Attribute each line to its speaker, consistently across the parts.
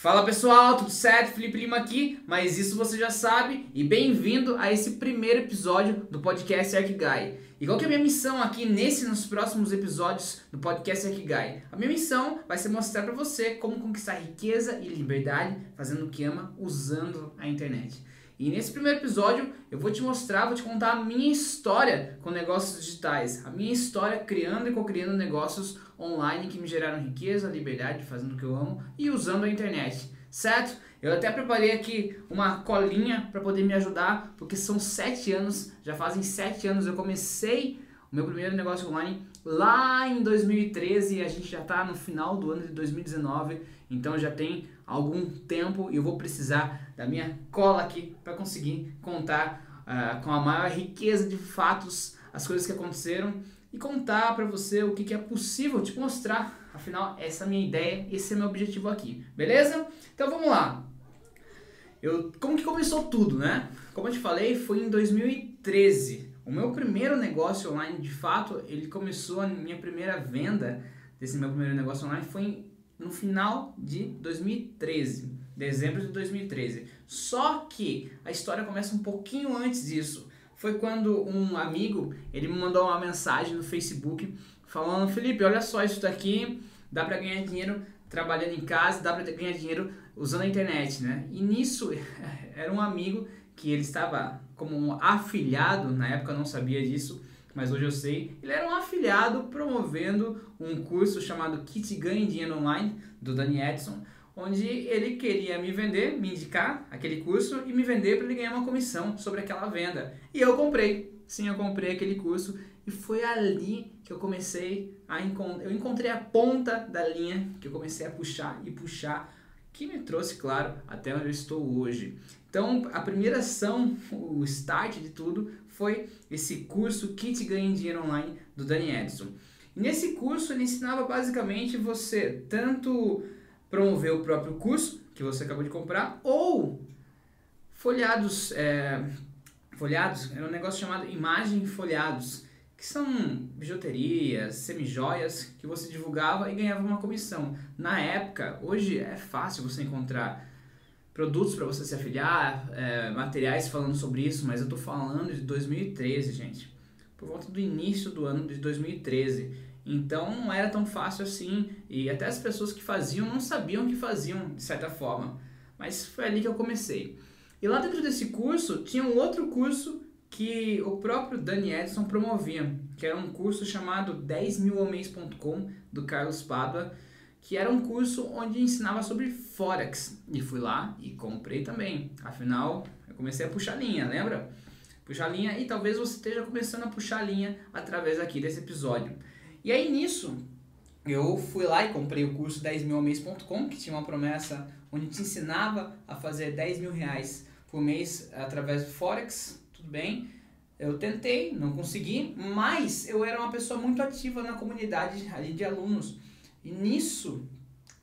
Speaker 1: Fala pessoal, tudo certo? Felipe Lima aqui, mas isso você já sabe e bem-vindo a esse primeiro episódio do podcast Arquigai. E qual que é a minha missão aqui nesse nos próximos episódios do podcast Arquigai? A minha missão vai ser mostrar para você como conquistar riqueza e liberdade fazendo o que ama usando a internet. E nesse primeiro episódio eu vou te mostrar, vou te contar a minha história com negócios digitais, a minha história criando e co-criando negócios online que me geraram riqueza, liberdade, fazendo o que eu amo e usando a internet, certo? Eu até preparei aqui uma colinha para poder me ajudar, porque são sete anos, já fazem sete anos eu comecei o meu primeiro negócio online lá em 2013 e a gente já está no final do ano de 2019, então já tem algum tempo e eu vou precisar da minha cola aqui para conseguir contar uh, com a maior riqueza de fatos as coisas que aconteceram e contar para você o que, que é possível te mostrar. Afinal, essa é a minha ideia, esse é meu objetivo aqui, beleza? Então vamos lá. Eu, como que começou tudo, né? Como eu te falei, foi em 2013. O meu primeiro negócio online, de fato, ele começou a minha primeira venda desse meu primeiro negócio online foi no final de 2013, dezembro de 2013. Só que a história começa um pouquinho antes disso. Foi quando um amigo, ele me mandou uma mensagem no Facebook falando: "Felipe, olha só isso daqui, dá para ganhar dinheiro trabalhando em casa, dá para ganhar dinheiro usando a internet, né?" E nisso era um amigo que ele estava como um afiliado, na época eu não sabia disso, mas hoje eu sei. Ele era um afiliado promovendo um curso chamado Kit Ganhe Dinheiro Online, do Danny Edson, onde ele queria me vender, me indicar aquele curso e me vender para ele ganhar uma comissão sobre aquela venda. E eu comprei. Sim, eu comprei aquele curso e foi ali que eu comecei a encontrar, eu encontrei a ponta da linha que eu comecei a puxar e puxar, que me trouxe, claro, até onde eu estou hoje. Então, a primeira ação, o start de tudo, foi esse curso Kit Ganhe Dinheiro Online do Danny Edson. E nesse curso ele ensinava basicamente você tanto promover o próprio curso que você acabou de comprar ou folhados, é, folhados, era um negócio chamado imagem folhados, que são bijuterias, semijoias que você divulgava e ganhava uma comissão. Na época, hoje é fácil você encontrar produtos para você se afiliar, é, materiais falando sobre isso, mas eu estou falando de 2013, gente. Por volta do início do ano de 2013. Então não era tão fácil assim e até as pessoas que faziam não sabiam que faziam de certa forma. Mas foi ali que eu comecei. E lá dentro desse curso tinha um outro curso que o próprio Dani Edson promovia, que era um curso chamado 10milhomens.com do Carlos Padua que era um curso onde ensinava sobre Forex. E fui lá e comprei também. Afinal, eu comecei a puxar linha, lembra? Puxar linha e talvez você esteja começando a puxar linha através aqui desse episódio. E aí nisso, eu fui lá e comprei o curso 10milmês.com, que tinha uma promessa onde te ensinava a fazer 10 mil reais por mês através do Forex, tudo bem. Eu tentei, não consegui, mas eu era uma pessoa muito ativa na comunidade de alunos. E nisso,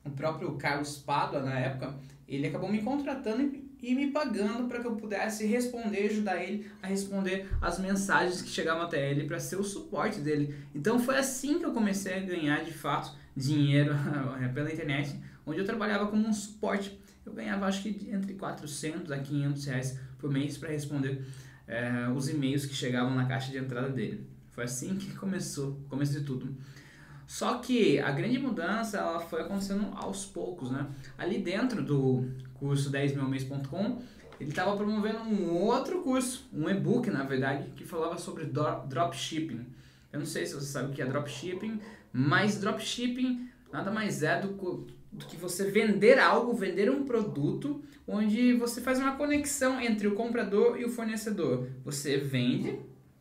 Speaker 1: o próprio Carlos Padua, na época, ele acabou me contratando e me pagando para que eu pudesse responder, ajudar ele a responder as mensagens que chegavam até ele para ser o suporte dele. Então foi assim que eu comecei a ganhar de fato dinheiro pela internet, onde eu trabalhava como um suporte. Eu ganhava acho que entre 400 a 500 reais por mês para responder é, os e-mails que chegavam na caixa de entrada dele. Foi assim que começou, começo de tudo. Só que a grande mudança ela foi acontecendo aos poucos, né? Ali dentro do curso 10milmês.com, ele estava promovendo um outro curso, um e-book, na verdade, que falava sobre dropshipping. Eu não sei se você sabe o que é dropshipping, mas dropshipping nada mais é do, do que você vender algo, vender um produto, onde você faz uma conexão entre o comprador e o fornecedor. Você vende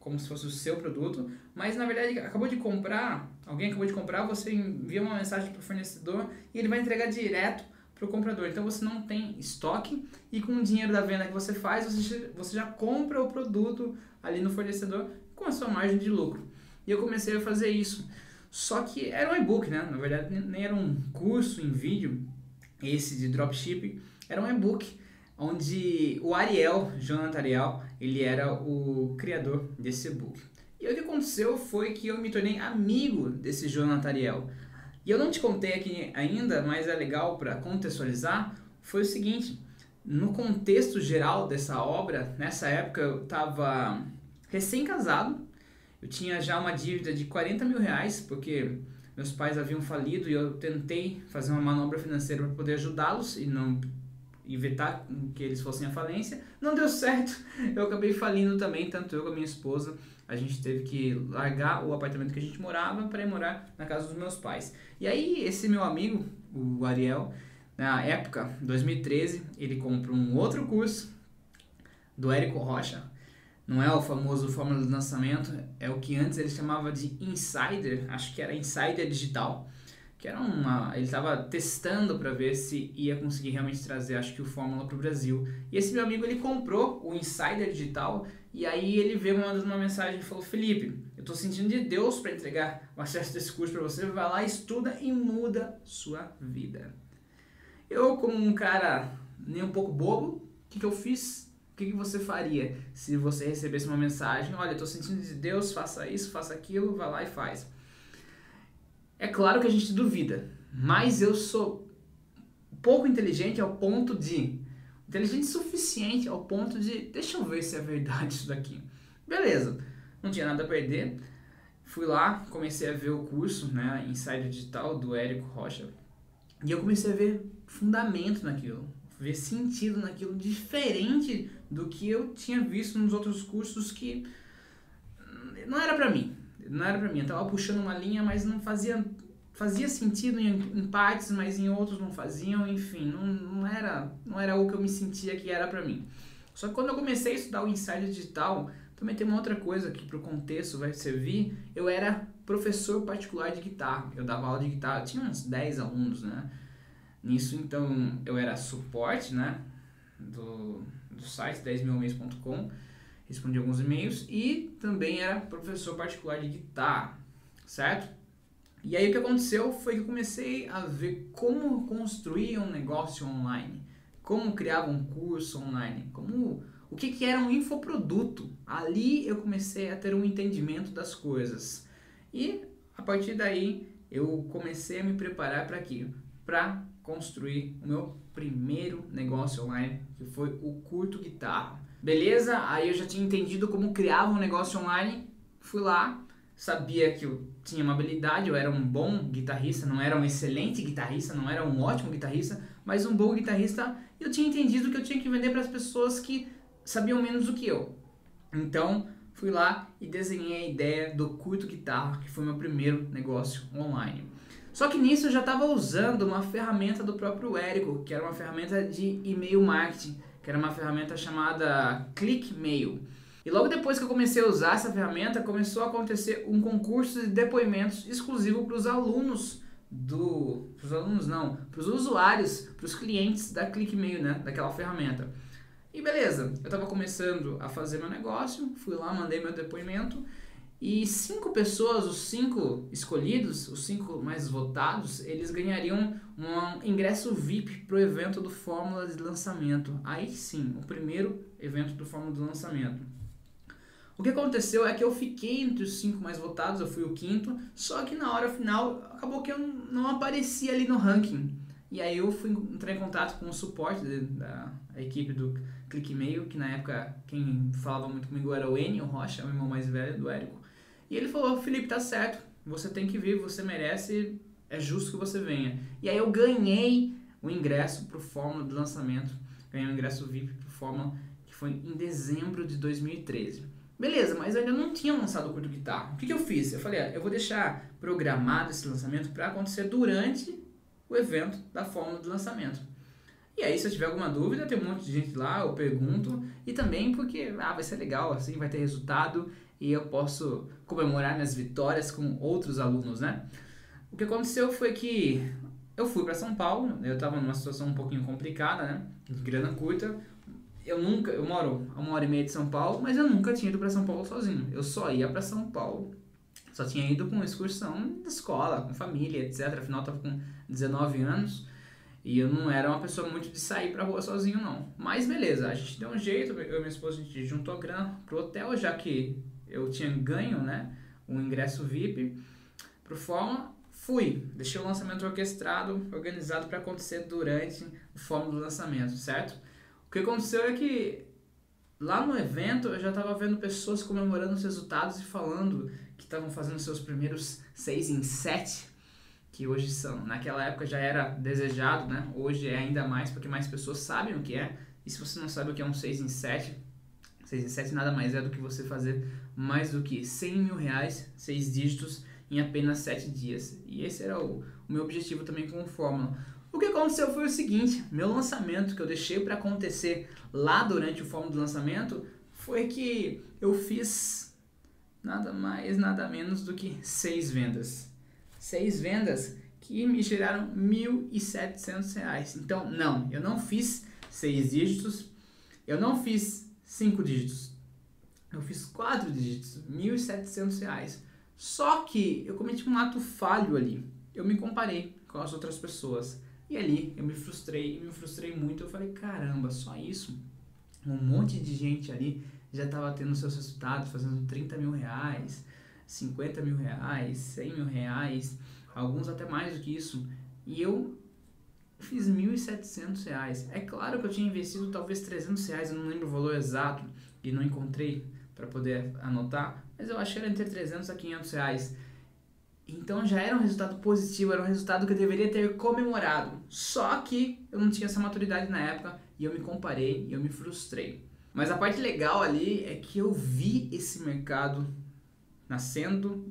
Speaker 1: como se fosse o seu produto, mas na verdade acabou de comprar, alguém acabou de comprar, você envia uma mensagem para o fornecedor e ele vai entregar direto para o comprador. Então você não tem estoque e com o dinheiro da venda que você faz, você, você já compra o produto ali no fornecedor com a sua margem de lucro. E eu comecei a fazer isso. Só que era um e-book, né? Na verdade, nem era um curso em vídeo, esse de dropshipping, era um e-book onde o Ariel, Jonathan Ariel, ele era o criador desse e-book. E o que aconteceu foi que eu me tornei amigo desse Jonathan Ariel. E eu não te contei aqui ainda, mas é legal para contextualizar. foi o seguinte: no contexto geral dessa obra, nessa época eu estava recém-casado, eu tinha já uma dívida de 40 mil reais, porque meus pais haviam falido e eu tentei fazer uma manobra financeira para poder ajudá-los e não evitar que eles fossem à falência. Não deu certo, eu acabei falindo também, tanto eu como a minha esposa. A gente teve que largar o apartamento que a gente morava para ir morar na casa dos meus pais. E aí, esse meu amigo, o Ariel, na época, 2013, ele comprou um outro curso do Érico Rocha. Não é o famoso Fórmula de Lançamento, é o que antes ele chamava de Insider, acho que era Insider Digital que era uma. Ele estava testando para ver se ia conseguir realmente trazer, acho que o Fórmula para o Brasil. E esse meu amigo ele comprou o Insider Digital e aí ele veio mandando uma mensagem e falou: Felipe, eu estou sentindo de Deus para entregar o acesso desse curso para você. Vai lá, estuda e muda sua vida. Eu, como um cara nem um pouco bobo, o que, que eu fiz? O que, que você faria se você recebesse uma mensagem? Olha, estou sentindo de Deus, faça isso, faça aquilo, vai lá e faz. É claro que a gente duvida, mas eu sou pouco inteligente ao ponto de. Inteligente suficiente ao ponto de. Deixa eu ver se é verdade isso daqui. Beleza, não tinha nada a perder. Fui lá, comecei a ver o curso, né, Insider Digital do Érico Rocha. E eu comecei a ver fundamento naquilo, ver sentido naquilo, diferente do que eu tinha visto nos outros cursos que não era para mim não era para mim. Eu tava puxando uma linha, mas não fazia fazia sentido em, em, partes, mas em outros não faziam, enfim, não, não era não era o que eu me sentia que era para mim. Só que quando eu comecei a estudar o Insider Digital, também tem uma outra coisa que para o contexto vai servir, eu era professor particular de guitarra. Eu dava aula de guitarra, tinha uns 10 alunos, né? Nisso, então, eu era suporte, né? Do, do site 10milmês.com respondi alguns e-mails e também era professor particular de guitarra, certo? E aí o que aconteceu foi que eu comecei a ver como construir um negócio online, como criar um curso online, como o que, que era um infoproduto. Ali eu comecei a ter um entendimento das coisas. E a partir daí eu comecei a me preparar para aquilo, para construir o meu primeiro negócio online, que foi o Curto Guitarra. Beleza? Aí eu já tinha entendido como criava um negócio online. Fui lá, sabia que eu tinha uma habilidade, eu era um bom guitarrista, não era um excelente guitarrista, não era um ótimo guitarrista, mas um bom guitarrista. Eu tinha entendido que eu tinha que vender para as pessoas que sabiam menos do que eu. Então, fui lá e desenhei a ideia do curto guitarra, que foi meu primeiro negócio online. Só que nisso eu já estava usando uma ferramenta do próprio Érico, que era uma ferramenta de e-mail marketing que era uma ferramenta chamada ClickMail. E logo depois que eu comecei a usar essa ferramenta, começou a acontecer um concurso de depoimentos exclusivo para os alunos do, para os alunos não, para os usuários, para os clientes da ClickMail, né, daquela ferramenta. E beleza, eu estava começando a fazer meu negócio, fui lá, mandei meu depoimento e cinco pessoas, os cinco escolhidos, os cinco mais votados, eles ganhariam um ingresso VIP para o evento do Fórmula de Lançamento. Aí sim, o primeiro evento do Fórmula de Lançamento. O que aconteceu é que eu fiquei entre os cinco mais votados, eu fui o quinto, só que na hora final acabou que eu não apareci ali no ranking. E aí eu fui entrar em contato com o suporte da equipe do ClickMail, que na época quem falava muito comigo era o Enio Rocha, o irmão mais velho do Érico. E ele falou: Felipe, tá certo, você tem que vir, você merece, é justo que você venha. E aí eu ganhei o ingresso pro Fórmula do lançamento, ganhei o ingresso VIP pro Fórmula, que foi em dezembro de 2013. Beleza, mas eu ainda não tinha lançado o curto guitarra. O que, que eu fiz? Eu falei, ah, eu vou deixar programado esse lançamento para acontecer durante o evento da Fórmula do lançamento. E aí, se eu tiver alguma dúvida, tem um monte de gente lá, eu pergunto. E também porque ah, vai ser legal, assim, vai ter resultado e eu posso comemorar minhas vitórias com outros alunos, né? O que aconteceu foi que eu fui para São Paulo, eu estava numa situação um pouquinho complicada, né? De grana curta. Eu nunca, eu moro a uma hora e meia de São Paulo, mas eu nunca tinha ido para São Paulo sozinho. Eu só ia para São Paulo, só tinha ido com excursão da escola, com família, etc. Afinal, eu estava com 19 anos. E eu não era uma pessoa muito de sair pra rua sozinho, não. Mas beleza, a gente deu um jeito, eu e minha esposa, a gente juntou grana pro hotel, já que eu tinha ganho, né, um ingresso VIP pro Fórmula, fui. Deixei o lançamento orquestrado, organizado para acontecer durante o fórum do lançamento, certo? O que aconteceu é que lá no evento eu já estava vendo pessoas comemorando os resultados e falando que estavam fazendo seus primeiros 6 em 7, que hoje são, naquela época já era desejado, né? Hoje é ainda mais porque mais pessoas sabem o que é. E se você não sabe o que é um 6 em 7, 6 em 7 nada mais é do que você fazer mais do que 100 mil reais, 6 dígitos, em apenas 7 dias. E esse era o, o meu objetivo também com o Fórmula. O que aconteceu foi o seguinte: meu lançamento que eu deixei para acontecer lá durante o Fórmula do lançamento foi que eu fiz nada mais, nada menos do que 6 vendas. 6 vendas que me geraram R$ 1.700. Então, não, eu não fiz 6 dígitos, eu não fiz 5 dígitos, eu fiz 4 dígitos, R$ 1.700. Só que eu cometi um ato falho ali. Eu me comparei com as outras pessoas. E ali eu me frustrei, me frustrei muito. Eu falei, caramba, só isso? Um monte de gente ali já estava tendo seus resultados, fazendo 30 mil reais, 50 mil reais, 100 mil reais, alguns até mais do que isso. E eu fiz 1.700 reais. É claro que eu tinha investido talvez 300 reais, eu não lembro o valor exato e não encontrei para poder anotar, mas eu acho que era entre 300 a 500 reais. Então já era um resultado positivo, era um resultado que eu deveria ter comemorado. Só que eu não tinha essa maturidade na época e eu me comparei e eu me frustrei. Mas a parte legal ali é que eu vi esse mercado nascendo,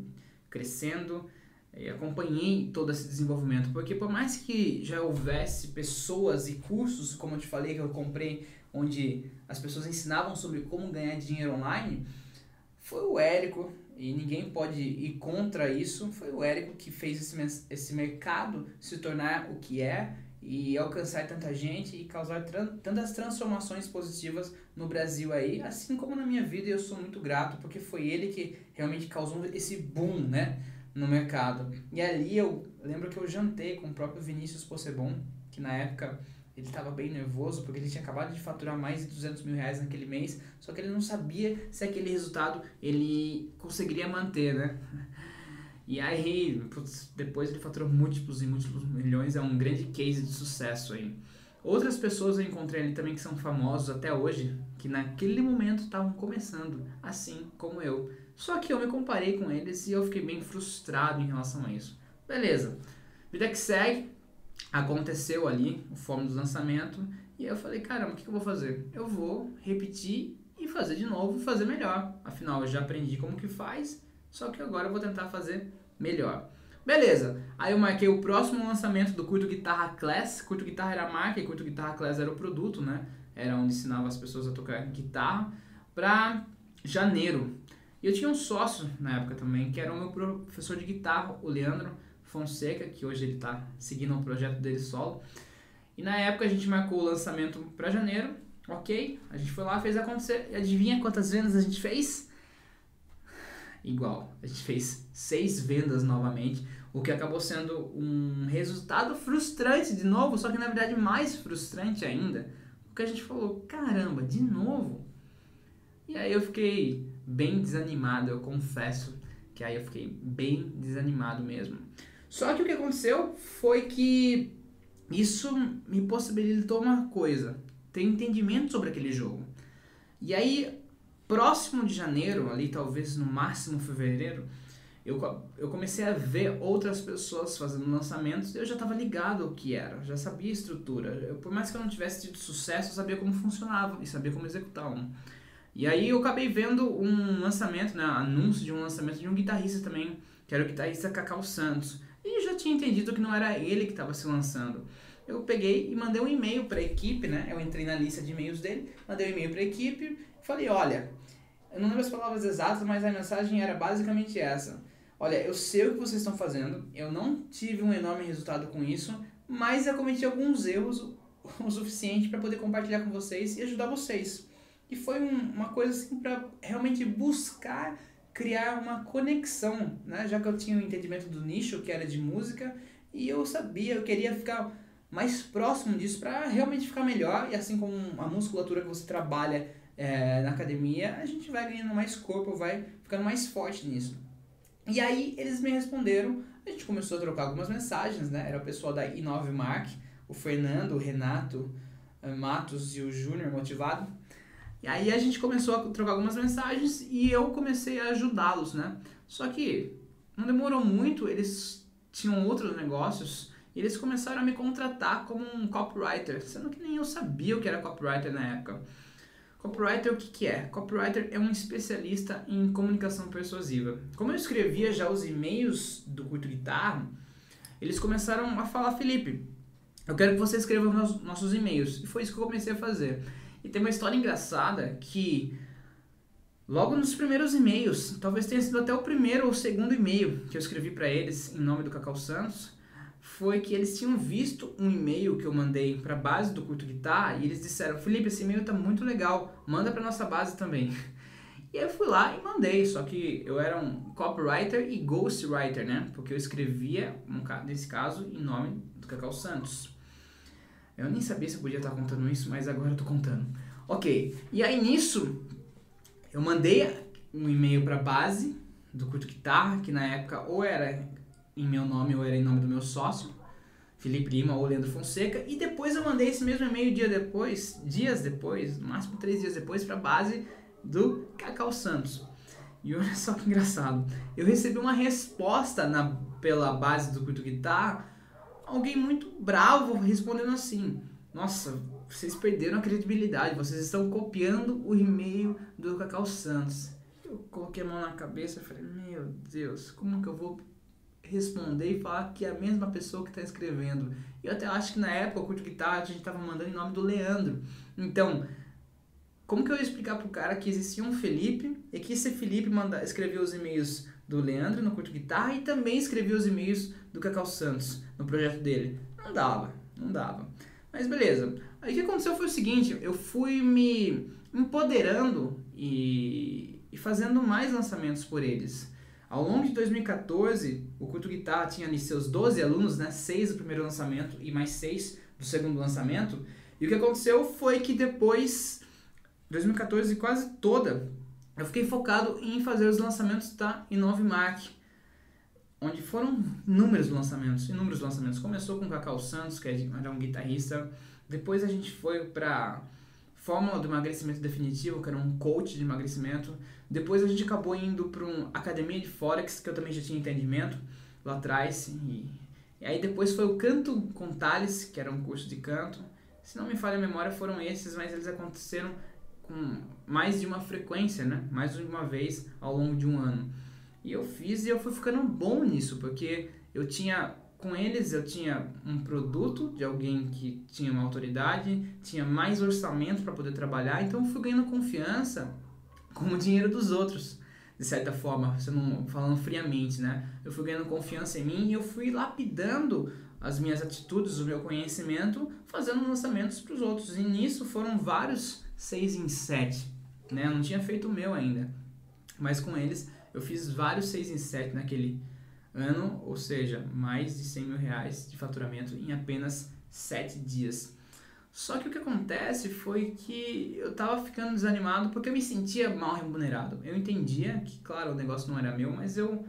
Speaker 1: crescendo, e acompanhei todo esse desenvolvimento, porque por mais que já houvesse pessoas e cursos, como eu te falei que eu comprei, onde as pessoas ensinavam sobre como ganhar dinheiro online, foi o Érico, e ninguém pode ir contra isso, foi o Érico que fez esse, esse mercado se tornar o que é e alcançar tanta gente e causar tran tantas transformações positivas no Brasil aí, assim como na minha vida, eu sou muito grato porque foi ele que realmente causou esse boom, né, no mercado. E ali eu lembro que eu jantei com o próprio Vinícius Possebon, que na época ele estava bem nervoso porque ele tinha acabado de faturar mais de 200 mil reais naquele mês, só que ele não sabia se aquele resultado ele conseguiria manter, né? E aí, putz, depois ele faturou múltiplos e múltiplos milhões, é um grande case de sucesso aí. Outras pessoas eu encontrei ali também que são famosos até hoje, que naquele momento estavam começando, assim como eu. Só que eu me comparei com eles e eu fiquei bem frustrado em relação a isso. Beleza, vida que segue, aconteceu ali o fome do lançamento e eu falei, caramba, o que eu vou fazer? Eu vou repetir e fazer de novo fazer melhor. Afinal, eu já aprendi como que faz, só que agora eu vou tentar fazer melhor. Beleza, aí eu marquei o próximo lançamento do Curto Guitarra Class. Curto Guitarra era a marca e Curto Guitarra Class era o produto, né? Era onde ensinava as pessoas a tocar guitarra. Pra janeiro. E eu tinha um sócio na época também, que era o meu professor de guitarra, o Leandro Fonseca, que hoje ele está seguindo o projeto dele solo. E na época a gente marcou o lançamento para janeiro, ok? A gente foi lá, fez acontecer. E adivinha quantas vendas a gente fez? Igual, a gente fez seis vendas novamente, o que acabou sendo um resultado frustrante de novo, só que na verdade mais frustrante ainda, porque a gente falou, caramba, de novo? E aí eu fiquei bem desanimado, eu confesso que aí eu fiquei bem desanimado mesmo. Só que o que aconteceu foi que isso me possibilitou uma coisa, ter entendimento sobre aquele jogo. E aí, próximo de janeiro, ali talvez no máximo fevereiro, eu, eu comecei a ver outras pessoas fazendo lançamentos e eu já estava ligado ao que era, já sabia a estrutura. Eu, por mais que eu não tivesse tido sucesso, eu sabia como funcionava e sabia como executar um. E aí eu acabei vendo um lançamento, né, anúncio de um lançamento de um guitarrista também, que era o guitarrista Cacau Santos e já tinha entendido que não era ele que estava se lançando. Eu peguei e mandei um e-mail para a equipe, né? Eu entrei na lista de e-mails dele, mandei um e-mail para a equipe falei: olha, eu não lembro as palavras exatas, mas a mensagem era basicamente essa. Olha, eu sei o que vocês estão fazendo, eu não tive um enorme resultado com isso, mas eu cometi alguns erros o suficiente para poder compartilhar com vocês e ajudar vocês. E foi um, uma coisa assim para realmente buscar criar uma conexão, né? Já que eu tinha o um entendimento do nicho, que era de música, e eu sabia, eu queria ficar mais próximo disso para realmente ficar melhor, e assim como a musculatura que você trabalha é, na academia, a gente vai ganhando mais corpo, vai ficando mais forte nisso. E aí eles me responderam, a gente começou a trocar algumas mensagens, né? Era o pessoal da i9 Mark, o Fernando, o Renato eh, Matos e o Júnior Motivado. E aí a gente começou a trocar algumas mensagens e eu comecei a ajudá-los, né? Só que não demorou muito, eles tinham outros negócios e eles começaram a me contratar como um copywriter, sendo que nem eu sabia o que era copywriter na época. Copywriter o que, que é? Copywriter é um especialista em comunicação persuasiva. Como eu escrevia já os e-mails do Curto Guitarra, eles começaram a falar, Felipe, eu quero que você escreva nos nossos e-mails. E foi isso que eu comecei a fazer. E tem uma história engraçada que logo nos primeiros e-mails, talvez tenha sido até o primeiro ou segundo e-mail que eu escrevi para eles em nome do Cacau Santos, foi que eles tinham visto um e-mail que eu mandei para a base do Curto Guitar e eles disseram: "Felipe, esse e-mail tá muito legal, manda para nossa base também". E eu fui lá e mandei, só que eu era um copywriter e ghostwriter, né? Porque eu escrevia, nesse caso, em nome do Cacau Santos. Eu nem sabia se eu podia estar contando isso, mas agora eu tô contando. Ok, e aí nisso eu mandei um e-mail para a base do Curto Guitarra, que na época ou era em meu nome ou era em nome do meu sócio, Felipe Lima ou Leandro Fonseca, e depois eu mandei esse mesmo e-mail dia depois, dias depois, no máximo três dias depois, para a base do Cacau Santos. E olha só que engraçado, eu recebi uma resposta na, pela base do Curto Guitarra, alguém muito bravo respondendo assim: Nossa, vocês perderam a credibilidade, vocês estão copiando o e-mail do Cacau Santos. Eu coloquei a mão na cabeça e falei: Meu Deus, como que eu vou responder e falar que é a mesma pessoa que está escrevendo? Eu até acho que na época, o Curto Guitarra, a gente estava mandando em nome do Leandro. Então, como que eu ia explicar pro cara que existia um Felipe e que esse Felipe manda, escreveu os e-mails do Leandro no Curto Guitarra e também escrevia os e-mails do Cacau Santos no projeto dele? Não dava, não dava. Mas beleza. Aí o que aconteceu foi o seguinte, eu fui me empoderando e, e fazendo mais lançamentos por eles. Ao longo de 2014, o Curto Guitarra tinha ali seus 12 alunos, né? 6 do primeiro lançamento e mais 6 do segundo lançamento. E o que aconteceu foi que depois 2014 quase toda, eu fiquei focado em fazer os lançamentos da Inove Mark, onde foram inúmeros lançamentos, inúmeros lançamentos. Começou com Cacau Santos, que era um guitarrista, depois a gente foi para Fórmula do Emagrecimento Definitivo, que era um coach de emagrecimento. Depois a gente acabou indo para uma Academia de Forex, que eu também já tinha entendimento lá atrás. E, e aí depois foi o Canto com Thales, que era um curso de canto. Se não me falha a memória, foram esses, mas eles aconteceram com mais de uma frequência, né? Mais de uma vez ao longo de um ano. E eu fiz e eu fui ficando bom nisso, porque eu tinha com eles eu tinha um produto de alguém que tinha uma autoridade, tinha mais orçamento para poder trabalhar, então eu fui ganhando confiança com o dinheiro dos outros, de certa forma, falando friamente, né? Eu fui ganhando confiança em mim e eu fui lapidando as minhas atitudes, o meu conhecimento, fazendo lançamentos para os outros. E nisso foram vários 6 em 7, né? Eu não tinha feito o meu ainda. Mas com eles eu fiz vários 6 em 7 naquele ano, ou seja, mais de 100 mil reais de faturamento em apenas 7 dias. Só que o que acontece foi que eu tava ficando desanimado porque eu me sentia mal remunerado. Eu entendia que, claro, o negócio não era meu, mas eu,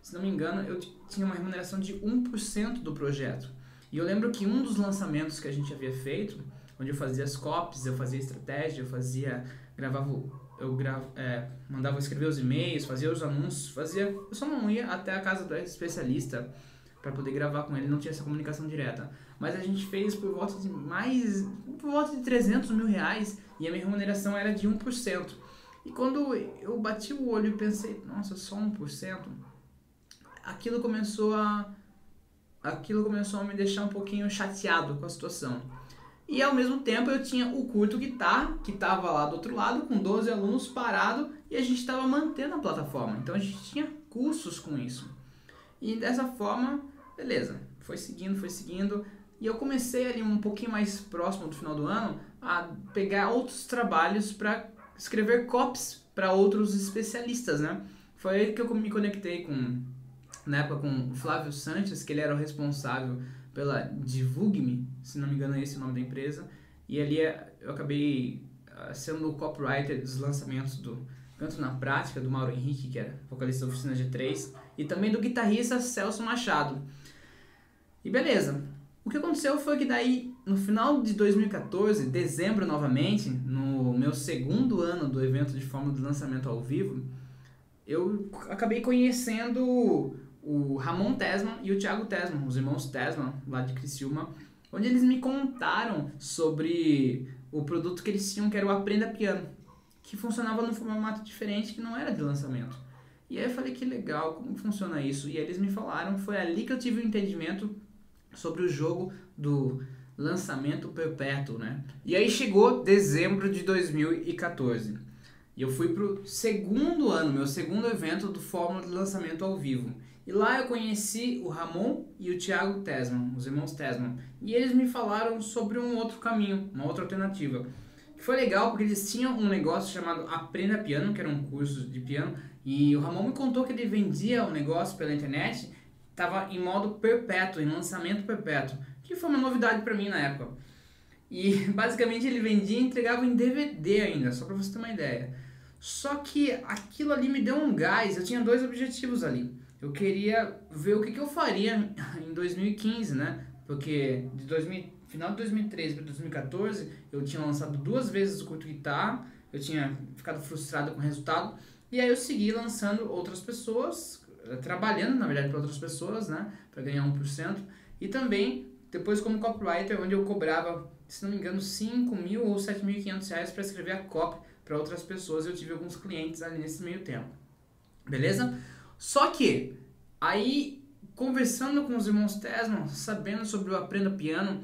Speaker 1: se não me engano, eu tinha uma remuneração de 1% do projeto. E eu lembro que um dos lançamentos que a gente havia feito onde eu fazia as copies, eu fazia estratégia, eu fazia, gravava, eu gravo, é, mandava escrever os e-mails, fazia os anúncios, fazia, eu só não ia até a casa do especialista para poder gravar com ele, não tinha essa comunicação direta. Mas a gente fez por volta de mais, por volta de 300 mil reais e a minha remuneração era de 1%. E quando eu bati o olho e pensei, nossa, só 1%, aquilo começou a aquilo começou a me deixar um pouquinho chateado com a situação. E ao mesmo tempo eu tinha o curto guitarra, que estava lá do outro lado, com 12 alunos parado, e a gente estava mantendo a plataforma. Então a gente tinha custos com isso. E dessa forma, beleza, foi seguindo, foi seguindo. E eu comecei ali um pouquinho mais próximo do final do ano a pegar outros trabalhos para escrever copies para outros especialistas, né? Foi aí que eu me conectei com, na época, com o Flávio Sanches, que ele era o responsável pela Divulgue-me, se não me engano é esse o nome da empresa, e ali é, eu acabei ah, sendo o copywriter dos lançamentos do Canto na Prática, do Mauro Henrique, que era vocalista da Oficina G3, e também do guitarrista Celso Machado. E beleza, O que aconteceu foi que daí, no final de 2014, dezembro novamente, no meu segundo ano do evento de forma de lançamento ao vivo, eu acabei conhecendo o Ramon Tesman e o Thiago Tesman, os irmãos Tesman, lá de Criciúma, onde eles me contaram sobre o produto que eles tinham, que era o Aprenda Piano, que funcionava num formato diferente, que não era de lançamento. E aí eu falei que legal, como funciona isso? E eles me falaram, foi ali que eu tive o um entendimento sobre o jogo do lançamento perpétuo, né? E aí chegou dezembro de 2014. E eu fui pro segundo ano, meu segundo evento do Fórmula de Lançamento ao vivo. E lá eu conheci o Ramon e o Thiago Tesman, os irmãos Tesman. E eles me falaram sobre um outro caminho, uma outra alternativa. Que foi legal porque eles tinham um negócio chamado Aprenda Piano, que era um curso de piano. E o Ramon me contou que ele vendia o um negócio pela internet, estava em modo perpétuo, em lançamento perpétuo, que foi uma novidade para mim na época. E basicamente ele vendia e entregava em DVD ainda, só para você ter uma ideia. Só que aquilo ali me deu um gás, eu tinha dois objetivos ali eu queria ver o que, que eu faria em 2015, né? Porque de 2000, final de 2013 para 2014 eu tinha lançado duas vezes o curto guitarra, eu tinha ficado frustrado com o resultado, e aí eu segui lançando outras pessoas, eh, trabalhando na verdade para outras pessoas, né? Para ganhar 1%, e também depois como copywriter, onde eu cobrava, se não me engano, 5 mil ou 7.500 reais para escrever a copy para outras pessoas, eu tive alguns clientes ali nesse meio tempo. Beleza? Só que, aí, conversando com os irmãos Tesman, sabendo sobre o Aprenda Piano,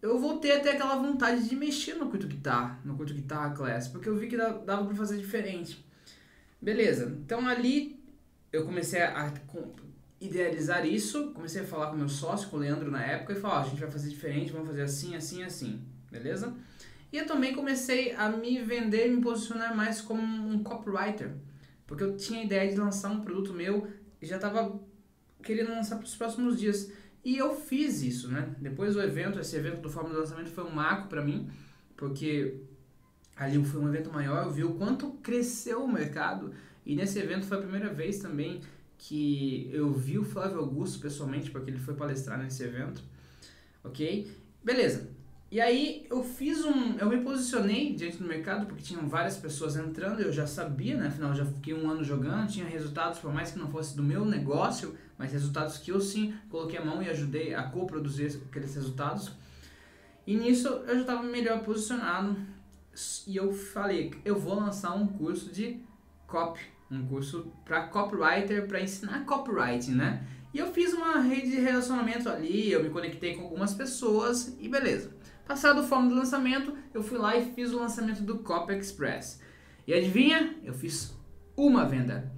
Speaker 1: eu voltei até aquela vontade de mexer no curto guitarra, no curto guitarra class, porque eu vi que dava para fazer diferente. Beleza, então ali eu comecei a idealizar isso, comecei a falar com meu sócio, com o Leandro na época, e falar, oh, a gente vai fazer diferente, vamos fazer assim, assim, assim, beleza? E eu também comecei a me vender, me posicionar mais como um copywriter, porque eu tinha a ideia de lançar um produto meu e já estava querendo lançar para os próximos dias. E eu fiz isso, né? Depois do evento, esse evento do Fórmula de Lançamento foi um marco para mim, porque ali foi um evento maior, eu vi o quanto cresceu o mercado. E nesse evento foi a primeira vez também que eu vi o Flávio Augusto pessoalmente, porque ele foi palestrar nesse evento. Ok? Beleza. E aí eu fiz um. Eu me posicionei diante do mercado porque tinham várias pessoas entrando, eu já sabia, né? Afinal, já fiquei um ano jogando, tinha resultados, por mais que não fosse do meu negócio, mas resultados que eu sim coloquei a mão e ajudei a co-produzir aqueles resultados. E nisso eu já estava melhor posicionado e eu falei, eu vou lançar um curso de copy, um curso para copywriter, para ensinar copywriting, né? E eu fiz uma rede de relacionamento ali, eu me conectei com algumas pessoas e beleza. Passado o forma do lançamento, eu fui lá e fiz o lançamento do Copy Express. E adivinha? Eu fiz uma venda.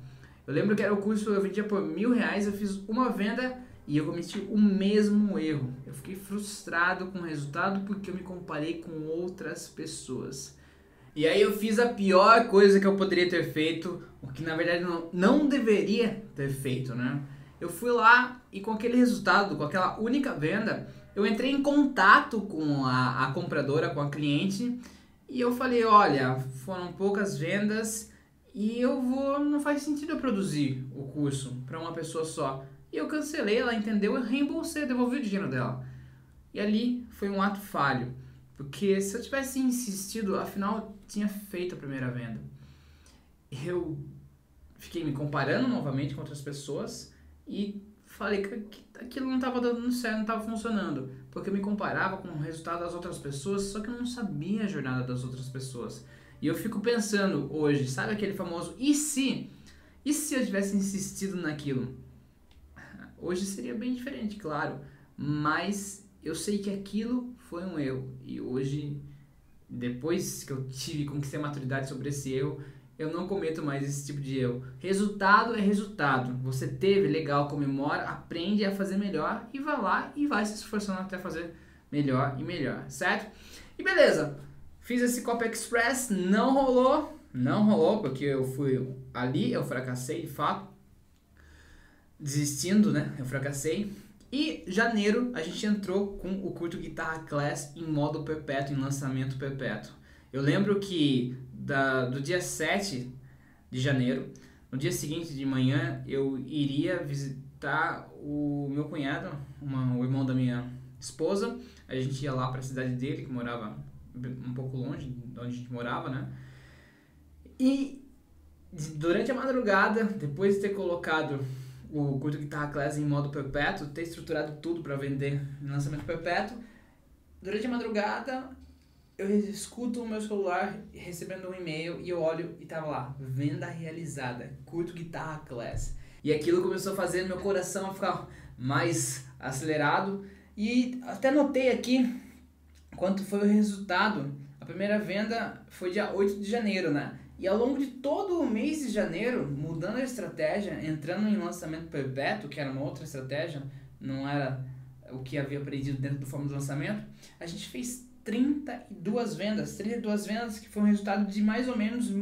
Speaker 1: Eu lembro que era o curso, eu vendia por mil reais, eu fiz uma venda e eu cometi o mesmo erro. Eu fiquei frustrado com o resultado porque eu me comparei com outras pessoas. E aí eu fiz a pior coisa que eu poderia ter feito, o que na verdade não, não deveria ter feito, né? Eu fui lá e com aquele resultado, com aquela única venda, eu entrei em contato com a, a compradora, com a cliente, e eu falei, olha, foram poucas vendas e eu vou, não faz sentido eu produzir o curso para uma pessoa só. E eu cancelei, ela entendeu, eu reembolsei, devolvi o dinheiro dela. E ali foi um ato falho, porque se eu tivesse insistido, afinal tinha feito a primeira venda. Eu fiquei me comparando novamente com outras pessoas e falei que aquilo não estava dando certo, não estava funcionando. Porque eu me comparava com o resultado das outras pessoas, só que eu não sabia a jornada das outras pessoas. E eu fico pensando hoje, sabe aquele famoso e se? E se eu tivesse insistido naquilo? Hoje seria bem diferente, claro. Mas eu sei que aquilo foi um erro. E hoje, depois que eu tive, conquistei maturidade sobre esse erro, eu não cometo mais esse tipo de erro. Resultado é resultado. Você teve, legal, comemora, aprende a fazer melhor e vai lá e vai se esforçando até fazer melhor e melhor, certo? E beleza, fiz esse Copa Express, não rolou, não rolou, porque eu fui ali, eu fracassei de fato, desistindo, né? Eu fracassei. E janeiro a gente entrou com o curto Guitarra Class em modo perpétuo, em lançamento perpétuo. Eu lembro que da, do dia 7 de janeiro, no dia seguinte de manhã, eu iria visitar o meu cunhado, uma, o irmão da minha esposa. A gente ia lá para a cidade dele, que morava um pouco longe de onde a gente morava, né? E durante a madrugada, depois de ter colocado o Culto Guitarra Class em modo perpétuo, ter estruturado tudo para vender em lançamento perpétuo, durante a madrugada eu escuto o meu celular recebendo um e-mail e eu olho e tava lá, venda realizada, Culto Guitarra Class. E aquilo começou a fazer meu coração ficar mais acelerado e até notei aqui quanto foi o resultado. A primeira venda foi dia 8 de janeiro, né? E ao longo de todo o mês de janeiro, mudando a estratégia, entrando em lançamento perpétuo, que era uma outra estratégia, não era o que havia aprendido dentro do forma de lançamento, a gente fez 32 vendas, 32 vendas que foi um resultado de mais ou menos R$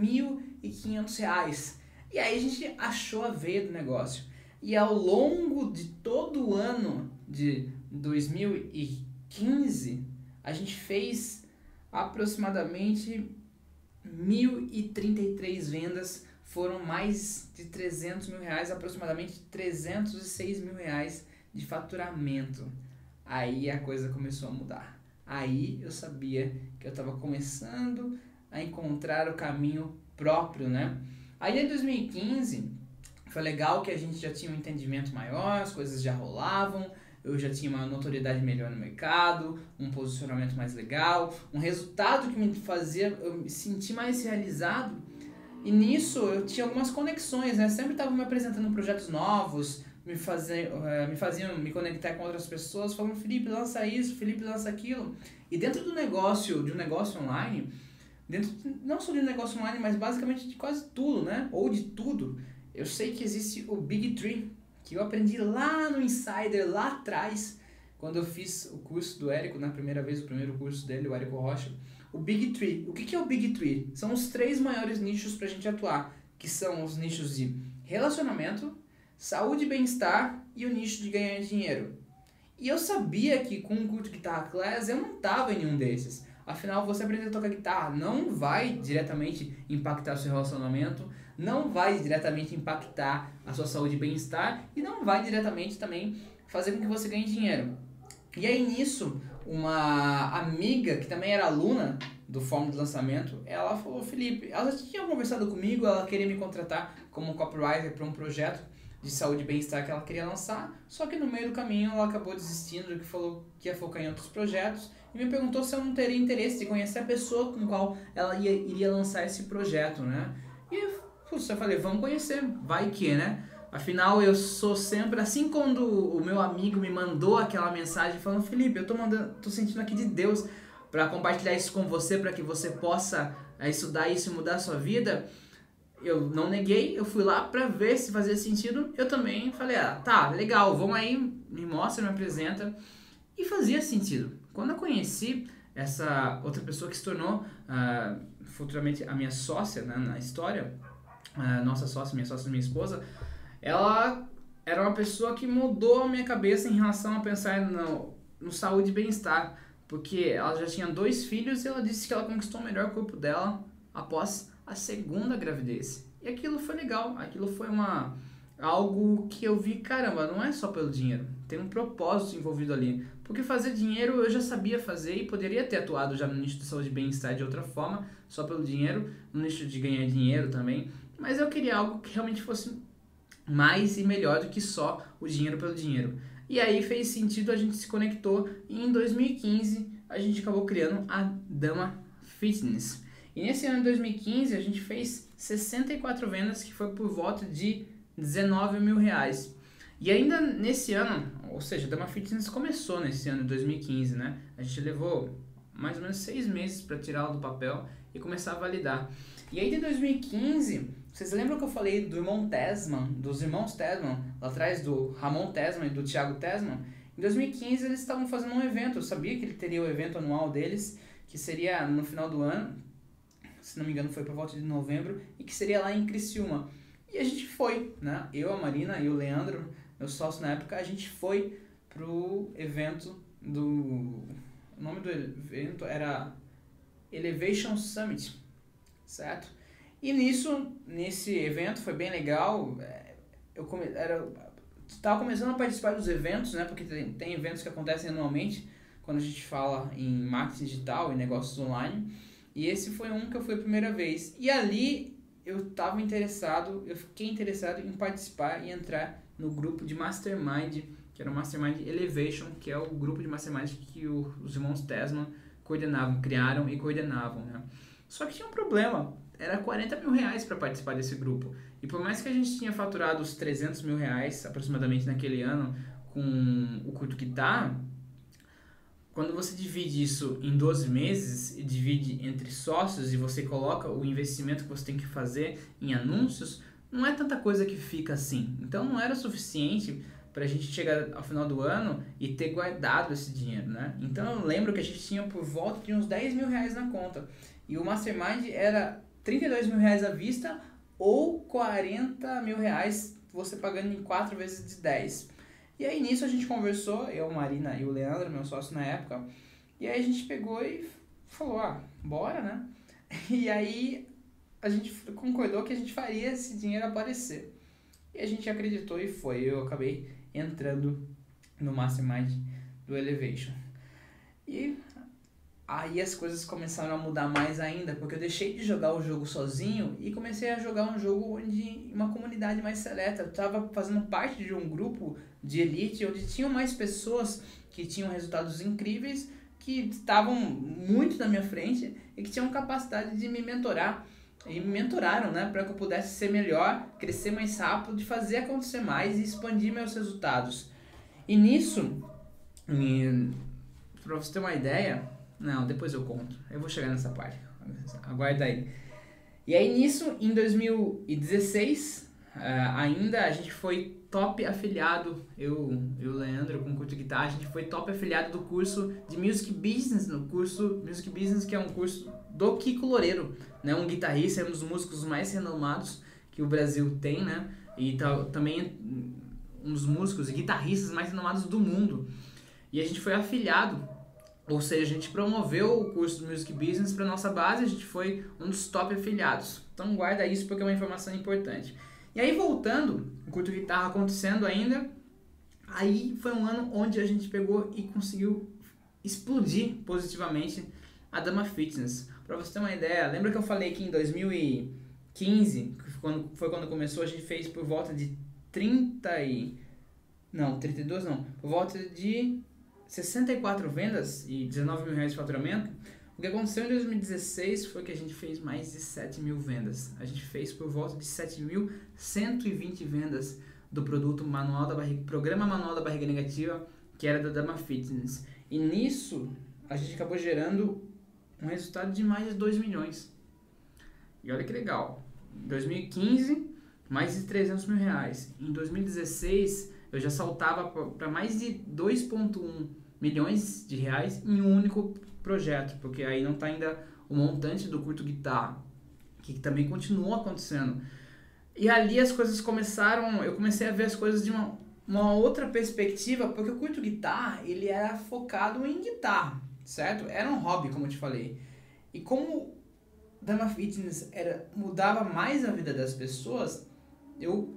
Speaker 1: 1.500. E aí a gente achou a veia do negócio. E ao longo de todo o ano de 2015, a gente fez aproximadamente 1.033 vendas, foram mais de 300 mil reais, aproximadamente 306 mil reais de faturamento. Aí a coisa começou a mudar. Aí eu sabia que eu estava começando a encontrar o caminho próprio, né? Aí em 2015 foi legal que a gente já tinha um entendimento maior, as coisas já rolavam, eu já tinha uma notoriedade melhor no mercado, um posicionamento mais legal, um resultado que me fazia eu me sentir mais realizado. E nisso eu tinha algumas conexões, né? Sempre estava me apresentando projetos novos, me, fazer, uh, me faziam me conectar com outras pessoas, falando, Felipe, lança isso, Felipe, lança aquilo. E dentro do negócio, de um negócio online, dentro não só de um negócio online, mas basicamente de quase tudo, né? Ou de tudo, eu sei que existe o Big Tree, que eu aprendi lá no Insider, lá atrás, quando eu fiz o curso do Érico, na primeira vez, o primeiro curso dele, o Érico Rocha. O Big Tree. O que, que é o Big Tree? São os três maiores nichos para a gente atuar, que são os nichos de relacionamento, saúde e bem-estar e o nicho de ganhar dinheiro. E eu sabia que com o curto Guitarra Class eu não estava em nenhum desses. Afinal, você aprender a tocar guitarra não vai diretamente impactar seu relacionamento, não vai diretamente impactar a sua saúde e bem-estar e não vai diretamente também fazer com que você ganhe dinheiro. E aí nisso, uma amiga que também era aluna do Fórmula de Lançamento, ela falou, Felipe, ela já tinha conversado comigo, ela queria me contratar como copywriter para um projeto de saúde e bem-estar que ela queria lançar, só que no meio do caminho ela acabou desistindo, que falou que ia focar em outros projetos, e me perguntou se eu não teria interesse de conhecer a pessoa com qual ela ia, iria lançar esse projeto, né? E Putz, eu falei, vamos conhecer, vai que, né? Afinal, eu sou sempre, assim quando o meu amigo me mandou aquela mensagem falando, Felipe, eu tô mandando, tô sentindo aqui de Deus para compartilhar isso com você, para que você possa é, estudar isso e mudar a sua vida. Eu não neguei, eu fui lá para ver se fazia sentido. Eu também falei, ah, tá, legal, vamos aí, me mostra, me apresenta. E fazia sentido. Quando eu conheci essa outra pessoa que se tornou uh, futuramente a minha sócia né, na história, a nossa sócia, minha sócia, minha esposa, ela era uma pessoa que mudou a minha cabeça em relação a pensar no, no saúde e bem-estar, porque ela já tinha dois filhos e ela disse que ela conquistou o melhor corpo dela após a segunda gravidez. E aquilo foi legal, aquilo foi uma algo que eu vi, caramba, não é só pelo dinheiro, tem um propósito envolvido ali. Porque fazer dinheiro eu já sabia fazer e poderia ter atuado já no nicho de saúde e bem-estar de outra forma, só pelo dinheiro, no nicho de ganhar dinheiro também, mas eu queria algo que realmente fosse mais e melhor do que só o dinheiro pelo dinheiro. E aí fez sentido, a gente se conectou e em 2015 a gente acabou criando a Dama Fitness. E nesse ano de 2015 a gente fez 64 vendas, que foi por volta de 19 mil reais. E ainda nesse ano, ou seja, a Dama Fitness começou nesse ano de 2015, né? A gente levou mais ou menos seis meses para tirá-la do papel e começar a validar. E aí de 2015 vocês lembram que eu falei do irmão Tesman, dos irmãos Tesman, lá atrás do Ramon Tesman e do Thiago Tesman? Em 2015 eles estavam fazendo um evento, eu sabia que ele teria o evento anual deles, que seria no final do ano, se não me engano foi por volta de novembro, e que seria lá em Criciúma. E a gente foi, né? Eu, a Marina e o Leandro, meu sócio na época, a gente foi pro evento do... O nome do evento era Elevation Summit, certo? E nisso, nesse evento foi bem legal. É, eu come, era estava começando a participar dos eventos, né? Porque tem, tem eventos que acontecem anualmente quando a gente fala em marketing digital e negócios online. E esse foi um que eu fui a primeira vez. E ali eu estava interessado, eu fiquei interessado em participar e entrar no grupo de Mastermind, que era o Mastermind Elevation, que é o grupo de Mastermind que o, os irmãos Tesman coordenavam, criaram e coordenavam, né? Só que tinha um problema, era 40 mil reais para participar desse grupo. E por mais que a gente tinha faturado os 300 mil reais aproximadamente naquele ano com o curto tá, quando você divide isso em 12 meses e divide entre sócios e você coloca o investimento que você tem que fazer em anúncios, não é tanta coisa que fica assim. Então não era suficiente para a gente chegar ao final do ano e ter guardado esse dinheiro, né? Então eu lembro que a gente tinha por volta de uns 10 mil reais na conta. E o Mastermind era 32 mil reais à vista ou 40 mil reais você pagando em 4 vezes de 10. E aí nisso a gente conversou, eu, Marina e o Leandro, meu sócio na época, e aí a gente pegou e falou, ah, bora, né? E aí a gente concordou que a gente faria esse dinheiro aparecer. E a gente acreditou e foi. Eu acabei entrando no Mastermind do Elevation. E Aí as coisas começaram a mudar mais ainda, porque eu deixei de jogar o jogo sozinho e comecei a jogar um jogo onde uma comunidade mais seleta. Eu estava fazendo parte de um grupo de elite onde tinham mais pessoas que tinham resultados incríveis, que estavam muito na minha frente e que tinham capacidade de me mentorar. E me mentoraram, né, para que eu pudesse ser melhor, crescer mais rápido, de fazer acontecer mais e expandir meus resultados. E nisso, para você ter uma ideia, não, depois eu conto. Eu vou chegar nessa parte. Aguarda aí. E aí nisso, em 2016, uh, eh, ainda a gente foi top afiliado, eu e o Leandro com curso de guitarra, a gente foi top afiliado do curso de Music Business, no curso Music Business, que é um curso do Kiko Loureiro, né? um guitarrista, um dos músicos mais renomados que o Brasil tem, né? E também um dos músicos e guitarristas mais renomados do mundo. E a gente foi afiliado ou seja, a gente promoveu o curso do Music Business para nossa base, a gente foi um dos top afiliados. Então guarda isso porque é uma informação importante. E aí voltando, o curto guitarra acontecendo ainda, aí foi um ano onde a gente pegou e conseguiu explodir positivamente a Dama Fitness. Para você ter uma ideia, lembra que eu falei que em 2015, que foi quando, foi quando começou, a gente fez por volta de 30 e... Não, 32 não. Por volta de 64 vendas e 19 mil reais de faturamento, o que aconteceu em 2016 foi que a gente fez mais de 7 mil vendas. A gente fez por volta de 7.120 vendas do produto manual da barriga, programa manual da barriga negativa, que era da Dama Fitness. E nisso a gente acabou gerando um resultado de mais de 2 milhões. E olha que legal. Em 2015, mais de 300 mil reais. Em 2016, eu já saltava para mais de 2,1 milhões de reais em um único projeto, porque aí não está ainda o montante do curto guitarra, que também continua acontecendo. E ali as coisas começaram, eu comecei a ver as coisas de uma, uma outra perspectiva, porque o curto guitarra, ele era focado em guitarra, certo? Era um hobby, como eu te falei. E como Dama Fitness era, mudava mais a vida das pessoas, eu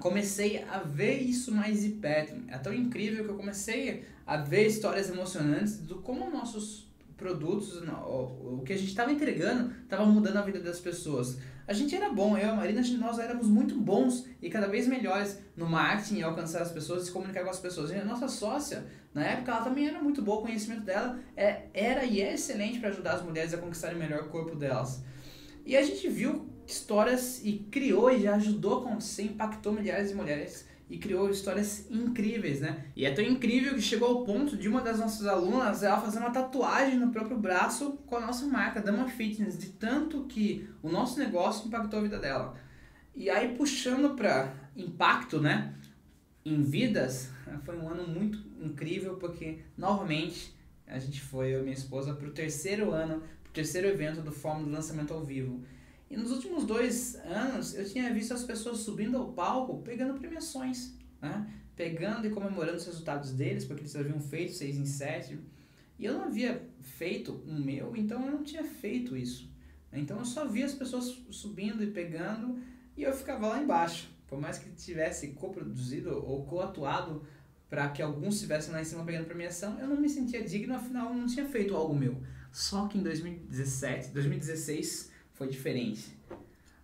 Speaker 1: comecei a ver isso mais de perto. É tão incrível que eu comecei a ver histórias emocionantes do como nossos produtos, o que a gente estava entregando, estava mudando a vida das pessoas. A gente era bom, eu e a Marina, nós éramos muito bons e cada vez melhores no marketing alcançar as pessoas se comunicar com as pessoas. E a nossa sócia, na época, ela também era muito boa, o conhecimento dela é, era e é excelente para ajudar as mulheres a conquistarem melhor corpo delas. E a gente viu histórias e criou e já ajudou a acontecer, impactou milhares de mulheres e criou histórias incríveis, né? E é tão incrível que chegou ao ponto de uma das nossas alunas ela fazer uma tatuagem no próprio braço com a nossa marca, Dama Fitness, de tanto que o nosso negócio impactou a vida dela. E aí puxando para impacto, né, em vidas, foi um ano muito incrível porque novamente a gente foi eu e minha esposa para o terceiro ano, o terceiro evento do Fórmula do Lançamento ao Vivo. E nos últimos dois anos eu tinha visto as pessoas subindo ao palco pegando premiações, né? pegando e comemorando os resultados deles, porque eles haviam feito seis em sete. E eu não havia feito o meu, então eu não tinha feito isso. Então eu só via as pessoas subindo e pegando e eu ficava lá embaixo, por mais que tivesse coproduzido ou coatuado para que alguns estivessem lá em cima pegando premiação, eu não me sentia digno, afinal eu não tinha feito algo meu. Só que em 2017, 2016 foi diferente.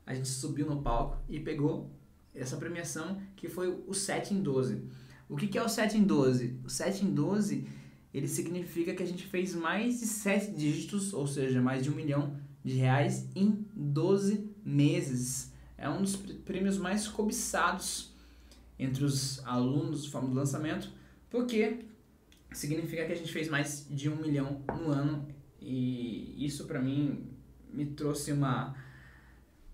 Speaker 1: A gente subiu no palco e pegou essa premiação que foi o 7 em 12. O que, que é o 7 em 12? O 7 em 12 ele significa que a gente fez mais de 7 dígitos, ou seja, mais de um milhão de reais em 12 meses. É um dos prêmios mais cobiçados entre os alunos de forma do lançamento, porque significa que a gente fez mais de um milhão no ano e isso para mim me trouxe uma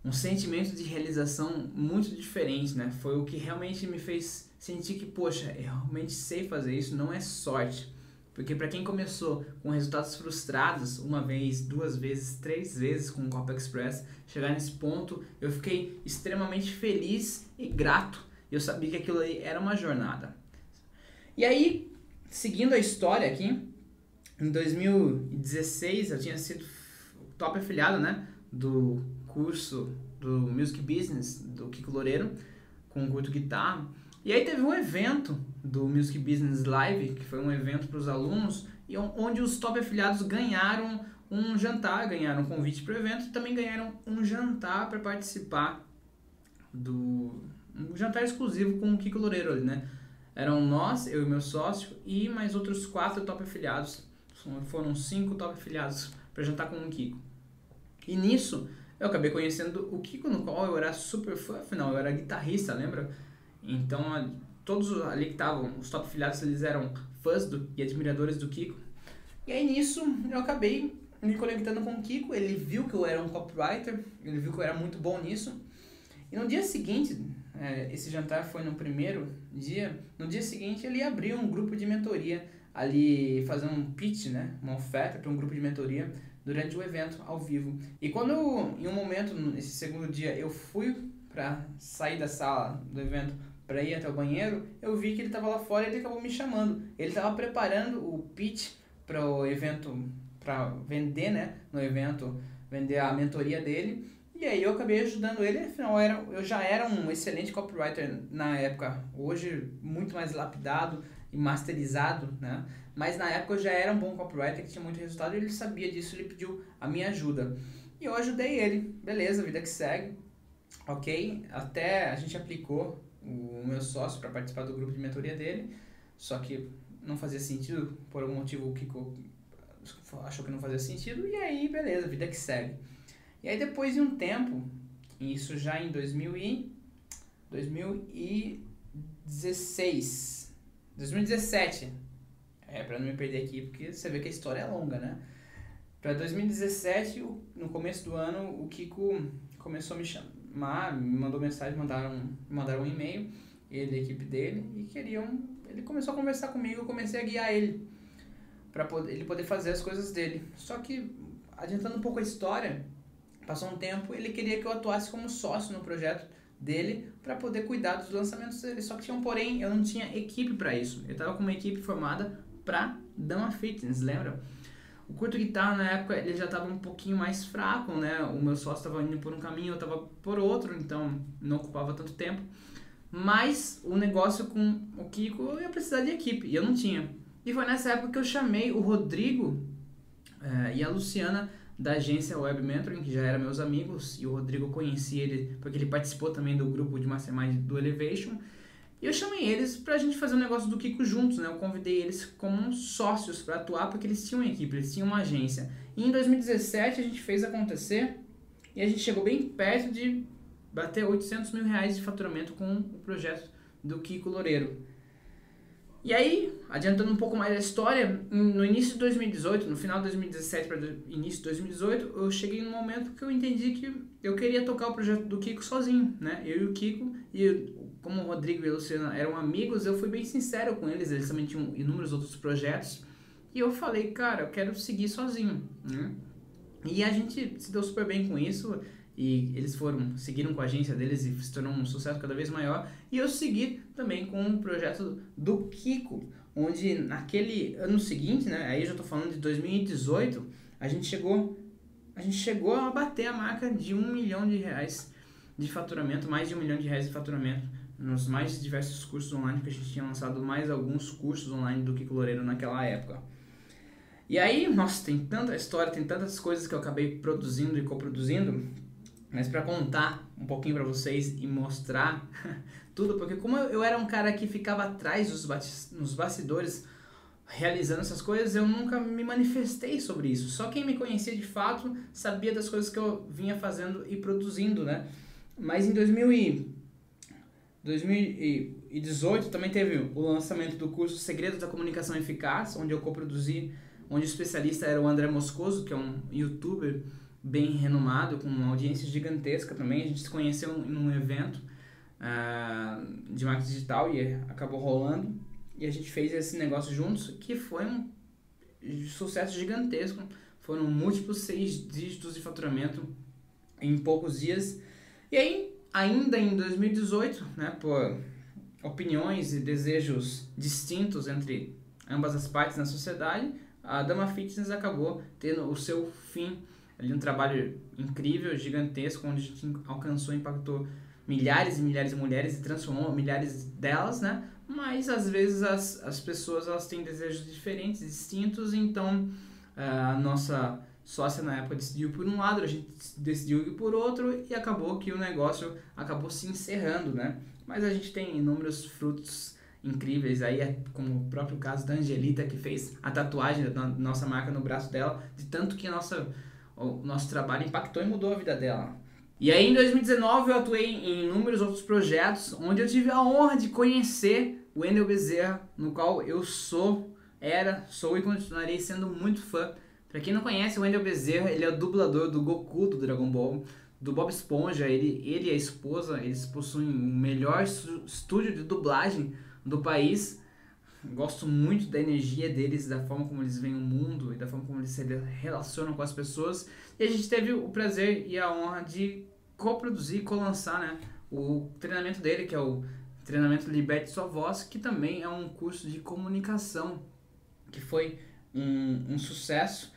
Speaker 1: um sentimento de realização muito diferente, né? Foi o que realmente me fez sentir que, poxa, eu realmente sei fazer isso, não é sorte. Porque para quem começou com resultados frustrados, uma vez, duas vezes, três vezes com o Copa Express, chegar nesse ponto, eu fiquei extremamente feliz e grato. Eu sabia que aquilo ali era uma jornada. E aí, seguindo a história aqui, em 2016 eu tinha sido top afiliado, né, do curso do Music Business do Kiko Loureiro com o curto guitarra. E aí teve um evento do Music Business Live, que foi um evento para os alunos, e onde os top afiliados ganharam um jantar, ganharam um convite para o evento e também ganharam um jantar para participar do um jantar exclusivo com o Kiko Loureiro ali, né? Eram nós, eu e meu sócio e mais outros quatro top afiliados. Foram cinco top afiliados para jantar com o Kiko. E nisso eu acabei conhecendo o Kiko, no qual eu era super fã, afinal eu era guitarrista, lembra? Então todos ali que estavam, os top afiliados, eles eram fãs do, e admiradores do Kiko. E aí nisso eu acabei me conectando com o Kiko, ele viu que eu era um copywriter, ele viu que eu era muito bom nisso. E no dia seguinte, é, esse jantar foi no primeiro dia, no dia seguinte ele abriu um grupo de mentoria ali fazendo um pitch, né, uma oferta para um grupo de mentoria durante o evento ao vivo. E quando em um momento nesse segundo dia eu fui para sair da sala do evento para ir até o banheiro, eu vi que ele estava lá fora e ele acabou me chamando. Ele estava preparando o pitch para o evento, para vender, né, no evento, vender a mentoria dele. E aí eu acabei ajudando ele, afinal era, eu já era um excelente copywriter na época, hoje muito mais lapidado, e masterizado, né? Mas na época eu já era um bom copywriter que tinha muito resultado e ele sabia disso, ele pediu a minha ajuda. E eu ajudei ele, beleza, vida que segue, ok? Até a gente aplicou o meu sócio para participar do grupo de mentoria dele, só que não fazia sentido, por algum motivo o Kiko achou que não fazia sentido, e aí beleza, vida que segue. E aí depois de um tempo, isso já em 2000 e 2016, 2017. É, para não me perder aqui, porque você vê que a história é longa, né? Para 2017, no começo do ano, o Kiko começou a me chamar, me mandou mensagem, mandaram, mandaram um e-mail, ele e a equipe dele, e queriam. Ele começou a conversar comigo, eu comecei a guiar ele para ele poder fazer as coisas dele. Só que, adiantando um pouco a história, passou um tempo, ele queria que eu atuasse como sócio no projeto dele para poder cuidar dos lançamentos dele. Só que tinha um porém, eu não tinha equipe para isso. Eu estava com uma equipe formada para Dama Fitness, lembra? O curto guitarra na época ele já estava um pouquinho mais fraco, né? O meu sócio estava indo por um caminho, eu estava por outro, então não ocupava tanto tempo. Mas o negócio com o Kiko eu ia precisar de equipe e eu não tinha. E foi nessa época que eu chamei o Rodrigo eh, e a Luciana da agência Web Mentoring, que já eram meus amigos, e o Rodrigo conhecia ele porque ele participou também do grupo de Mastermind do Elevation. E eu chamei eles pra gente fazer um negócio do Kiko juntos, né? Eu convidei eles como sócios para atuar porque eles tinham uma equipe, eles tinham uma agência. E em 2017 a gente fez acontecer e a gente chegou bem perto de bater 800 mil reais de faturamento com o projeto do Kiko Loureiro. E aí, adiantando um pouco mais a história, no início de 2018, no final de 2017 para início de 2018, eu cheguei num momento que eu entendi que eu queria tocar o projeto do Kiko sozinho, né? Eu e o Kiko, e como o Rodrigo e a Luciana eram amigos, eu fui bem sincero com eles, eles também tinham inúmeros outros projetos, e eu falei, cara, eu quero seguir sozinho, né? E a gente se deu super bem com isso, e eles foram seguiram com a agência deles e se tornou um sucesso cada vez maior e eu segui também com o projeto do Kiko onde naquele ano seguinte né aí eu já estou falando de 2018 a gente chegou a gente chegou a bater a marca de um milhão de reais de faturamento, mais de um milhão de reais de faturamento nos mais diversos cursos online, que a gente tinha lançado mais alguns cursos online do Kiko Loureiro naquela época. E aí, nossa, tem tanta história, tem tantas coisas que eu acabei produzindo e coproduzindo, mas para contar um pouquinho para vocês e mostrar tudo, porque como eu era um cara que ficava atrás dos nos bastidores realizando essas coisas, eu nunca me manifestei sobre isso. Só quem me conhecia de fato sabia das coisas que eu vinha fazendo e produzindo, né? Mas em 2000 e 2018 também teve o lançamento do curso Segredos da Comunicação Eficaz, onde eu coproduzi, onde o especialista era o André Moscoso, que é um youtuber bem renomado, com uma audiência gigantesca também. A gente se conheceu em um evento uh, de marketing digital e acabou rolando. E a gente fez esse negócio juntos, que foi um sucesso gigantesco. Foram múltiplos seis dígitos de faturamento em poucos dias. E aí, ainda em 2018, né, por opiniões e desejos distintos entre ambas as partes na sociedade, a Dama Fitness acabou tendo o seu fim ali um trabalho incrível, gigantesco, onde a gente alcançou, impactou milhares e milhares de mulheres e transformou milhares delas, né? Mas às vezes as, as pessoas elas têm desejos diferentes, distintos, então a nossa sócia na época decidiu por um lado, a gente decidiu por outro e acabou que o negócio acabou se encerrando, né? Mas a gente tem inúmeros frutos incríveis aí, é como o próprio caso da Angelita que fez a tatuagem da nossa marca no braço dela, de tanto que nossa, o nosso trabalho impactou e mudou a vida dela. E aí em 2019 eu atuei em inúmeros outros projetos onde eu tive a honra de conhecer o Wendel Bezerra, no qual eu sou, era, sou e continuarei sendo muito fã Pra quem não conhece, o Wendell Bezerra, ele é o dublador do Goku do Dragon Ball, do Bob Esponja, ele, ele e a esposa, eles possuem o melhor estúdio de dublagem do país. Gosto muito da energia deles, da forma como eles veem o mundo e da forma como eles se relacionam com as pessoas. E a gente teve o prazer e a honra de coproduzir e co-lançar né, o treinamento dele, que é o treinamento Liberte Sua Voz, que também é um curso de comunicação, que foi um, um sucesso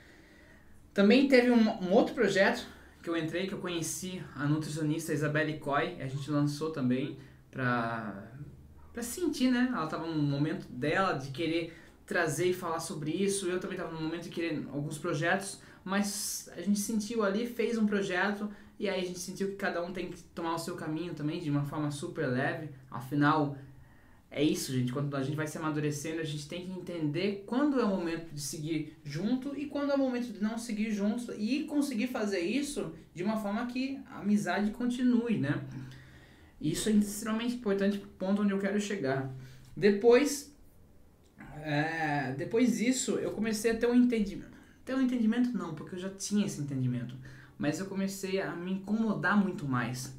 Speaker 1: também teve um, um, outro projeto que eu entrei, que eu conheci a nutricionista Isabelle Coy, a gente lançou também pra, pra sentir, né? Ela tava num momento dela de querer trazer e falar sobre isso, eu também tava num momento de querer alguns projetos, mas a gente sentiu ali, fez um projeto e aí a gente sentiu que cada um tem que tomar o seu caminho também de uma forma super leve, afinal é isso, gente. Quando a gente vai se amadurecendo, a gente tem que entender quando é o momento de seguir junto e quando é o momento de não seguir junto e conseguir fazer isso de uma forma que a amizade continue, né? Isso é extremamente importante ponto onde eu quero chegar. Depois, é, depois disso, eu comecei a ter um entendimento. Ter um entendimento não, porque eu já tinha esse entendimento. Mas eu comecei a me incomodar muito mais.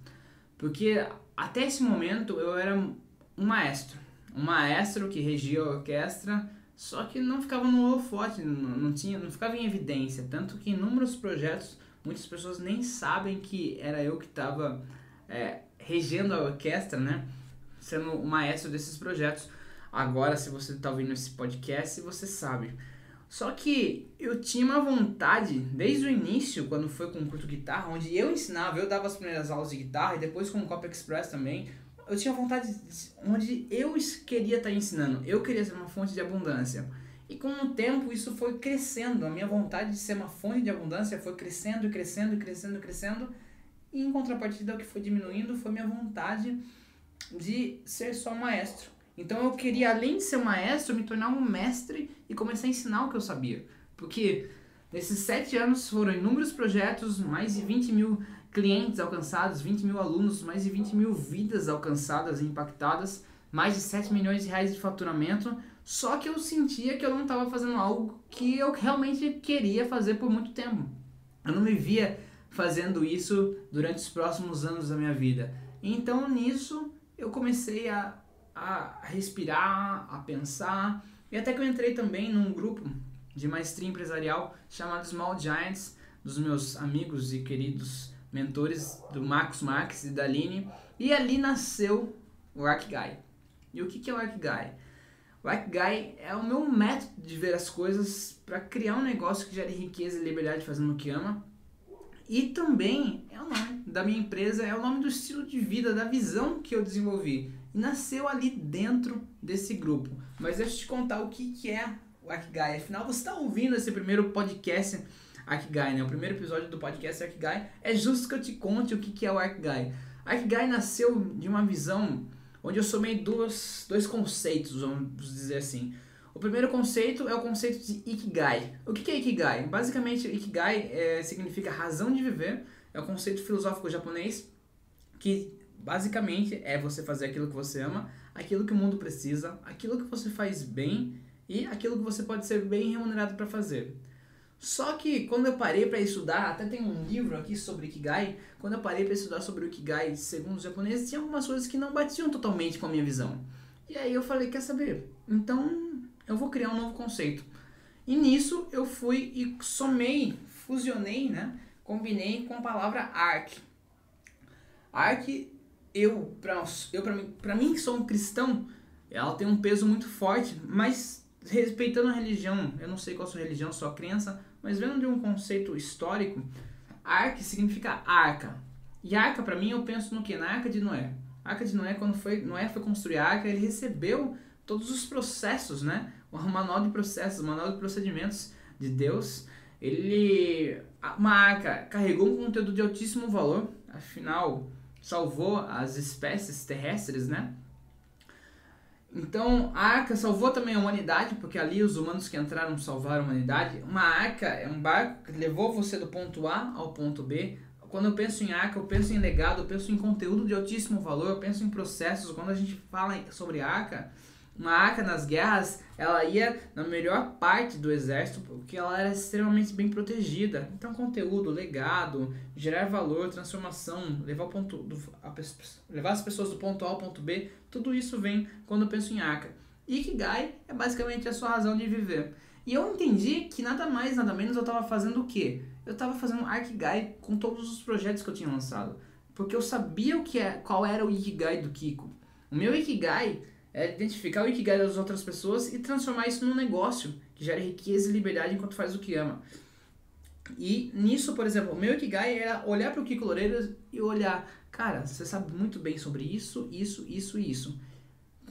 Speaker 1: Porque até esse momento eu era um maestro um maestro que regia a orquestra, só que não ficava no holofote, não, não, tinha, não ficava em evidência. Tanto que em inúmeros projetos, muitas pessoas nem sabem que era eu que estava é, regendo a orquestra, né? Sendo o maestro desses projetos. Agora, se você está ouvindo esse podcast, você sabe. Só que eu tinha uma vontade, desde o início, quando foi com o curto guitarra, onde eu ensinava, eu dava as primeiras aulas de guitarra e depois com o Copy Express também, eu tinha vontade de, onde eu queria estar ensinando, eu queria ser uma fonte de abundância. E com o tempo isso foi crescendo, a minha vontade de ser uma fonte de abundância foi crescendo, crescendo, crescendo, crescendo. E em contrapartida, o que foi diminuindo foi minha vontade de ser só maestro. Então eu queria, além de ser maestro, me tornar um mestre e começar a ensinar o que eu sabia. Porque nesses sete anos foram inúmeros projetos, mais de 20 mil clientes alcançados, 20 mil alunos, mais de 20 mil vidas alcançadas e impactadas, mais de 7 milhões de reais de faturamento. Só que eu sentia que eu não estava fazendo algo que eu realmente queria fazer por muito tempo. Eu não me via fazendo isso durante os próximos anos da minha vida. Então nisso eu comecei a, a respirar, a pensar, e até que eu entrei também num grupo de maestria empresarial chamado Small Giants, dos meus amigos e queridos mentores do Marcos Marques e da Aline, e ali nasceu o Arkigai. E o que é o Arkigai? O Arkigai é o meu método de ver as coisas para criar um negócio que gere riqueza e liberdade fazendo o que ama. e também é o nome da minha empresa, é o nome do estilo de vida, da visão que eu desenvolvi. E nasceu ali dentro desse grupo. Mas deixa eu te contar o que, que é o Akigai. Afinal, você está ouvindo esse primeiro podcast Akigai, né? O primeiro episódio do podcast Akigai. É justo que eu te conte o que, que é o Akigai. Akigai nasceu de uma visão onde eu somei dois, dois conceitos, vamos dizer assim. O primeiro conceito é o conceito de Ikigai. O que é Ikigai? Basicamente, Ikigai é, significa razão de viver. É o conceito filosófico japonês que basicamente é você fazer aquilo que você ama, aquilo que o mundo precisa, aquilo que você faz bem e aquilo que você pode ser bem remunerado para fazer. Só que quando eu parei para estudar, até tem um livro aqui sobre Ikigai, quando eu parei para estudar sobre o Ikigai segundo os japoneses, tinha algumas coisas que não batiam totalmente com a minha visão. E aí eu falei, quer saber? Então eu vou criar um novo conceito. E nisso eu fui e somei, fusionei, né? Combinei com a palavra arc. Arc, eu, pra, eu pra, mim, pra mim que sou um cristão, ela tem um peso muito forte, mas respeitando a religião, eu não sei qual a sua religião, sua crença, mas vendo de um conceito histórico, arc significa arca. E arca, para mim, eu penso no que? Na arca de Noé. A arca de Noé, quando foi, Noé foi construir a arca, ele recebeu todos os processos, né? O manual de processos, o manual de procedimentos de Deus. Ele, uma arca carregou um conteúdo de altíssimo valor, afinal salvou as espécies terrestres, né? Então a arca salvou também a humanidade, porque ali os humanos que entraram salvaram a humanidade. Uma arca é um barco que levou você do ponto A ao ponto B. Quando eu penso em arca, eu penso em legado, eu penso em conteúdo de altíssimo valor, eu penso em processos. Quando a gente fala sobre arca, uma arca nas guerras, ela ia na melhor parte do exército, porque ela era extremamente bem protegida. Então, conteúdo, legado, gerar valor, transformação, levar, ponto do, a, levar as pessoas do ponto A ao ponto B, tudo isso vem quando eu penso em arca. Ikigai é basicamente a sua razão de viver. E eu entendi que nada mais, nada menos eu estava fazendo o quê? Eu estava fazendo Ikigai com todos os projetos que eu tinha lançado. Porque eu sabia o que é, qual era o Ikigai do Kiko. O meu Ikigai é identificar o Ikigai das outras pessoas e transformar isso num negócio que gera riqueza e liberdade enquanto faz o que ama. E nisso, por exemplo, o meu Ikigai era olhar para o Kiko Loureiro e olhar, cara, você sabe muito bem sobre isso, isso, isso e isso.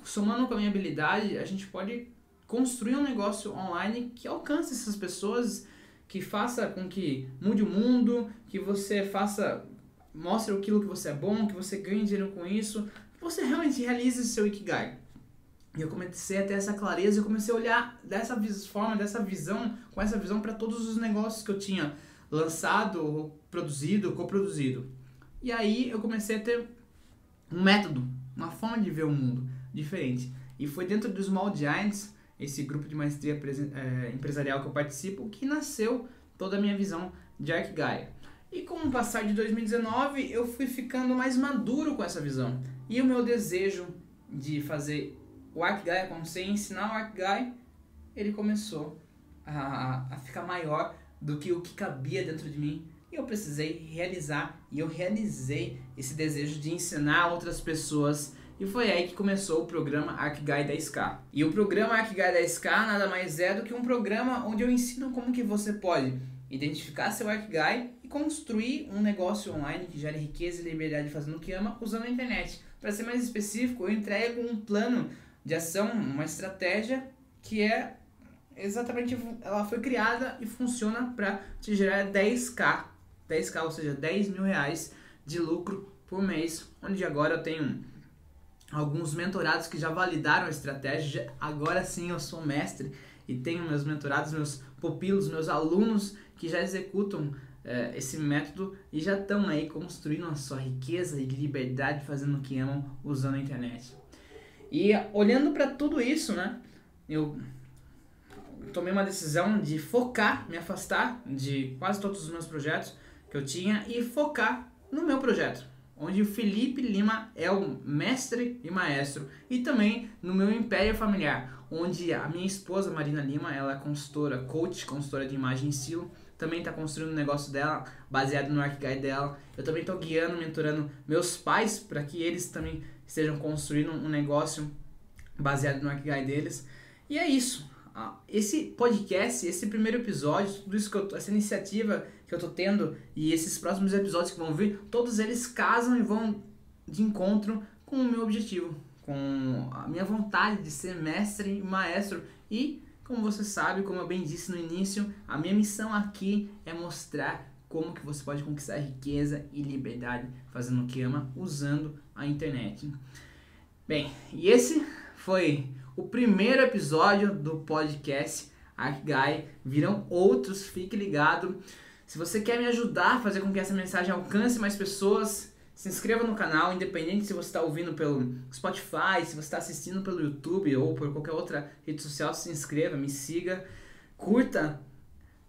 Speaker 1: Somando com a minha habilidade, a gente pode construir um negócio online que alcance essas pessoas, que faça com que mude o mundo, que você faça, mostre aquilo que você é bom, que você ganhe dinheiro com isso, que você realmente realize seu Ikigai. E eu comecei a ter essa clareza, eu comecei a olhar dessa forma, dessa visão, com essa visão para todos os negócios que eu tinha lançado, produzido, coproduzido. E aí eu comecei a ter um método, uma forma de ver o mundo diferente. E foi dentro do Small Giants, esse grupo de maestria é, empresarial que eu participo, que nasceu toda a minha visão de Arquigaia. E com o passar de 2019, eu fui ficando mais maduro com essa visão. E o meu desejo de fazer o Arcguy acontecer, ensinar o Arcguy, ele começou a, a ficar maior do que o que cabia dentro de mim. E eu precisei realizar, e eu realizei esse desejo de ensinar outras pessoas. E foi aí que começou o programa Arcguy 10K. E o programa Arcguy 10K nada mais é do que um programa onde eu ensino como que você pode identificar seu Arcguy e construir um negócio online que gere riqueza e liberdade fazendo o que ama usando a internet. Para ser mais específico, eu entrego um plano de ação, uma estratégia que é exatamente ela foi criada e funciona para te gerar 10k, 10k, ou seja, 10 mil reais de lucro por mês, onde agora eu tenho alguns mentorados que já validaram a estratégia, agora sim eu sou mestre e tenho meus mentorados, meus pupilos, meus alunos que já executam é, esse método e já estão aí construindo a sua riqueza e liberdade fazendo o que amam usando a internet. E olhando para tudo isso, né, eu tomei uma decisão de focar, me afastar de quase todos os meus projetos que eu tinha e focar no meu projeto, onde o Felipe Lima é o mestre e maestro, e também no meu império familiar, onde a minha esposa Marina Lima, ela é consultora, coach, consultora de imagem e estilo, também está construindo um negócio dela baseado no Arquigai dela. Eu também estou guiando, mentorando meus pais para que eles também estejam construindo um negócio baseado no Arquigai deles. E é isso. esse podcast, esse primeiro episódio, tudo isso que eu, essa iniciativa que eu tô tendo e esses próximos episódios que vão vir, todos eles casam e vão de encontro com o meu objetivo, com a minha vontade de ser mestre e maestro e como você sabe, como eu bem disse no início, a minha missão aqui é mostrar como que você pode conquistar riqueza e liberdade fazendo o que ama usando a internet. Bem, e esse foi o primeiro episódio do podcast ArcGuy. Virão outros, fique ligado. Se você quer me ajudar a fazer com que essa mensagem alcance mais pessoas, se inscreva no canal, independente se você está ouvindo pelo Spotify, se você está assistindo pelo YouTube ou por qualquer outra rede social, se inscreva, me siga, curta.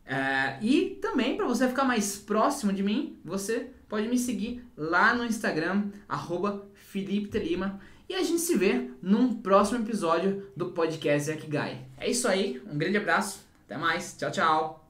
Speaker 1: É, e também, para você ficar mais próximo de mim, você pode me seguir lá no Instagram, arroba Felipe Telima. E a gente se vê num próximo episódio do podcast Guy. É isso aí, um grande abraço, até mais, tchau, tchau.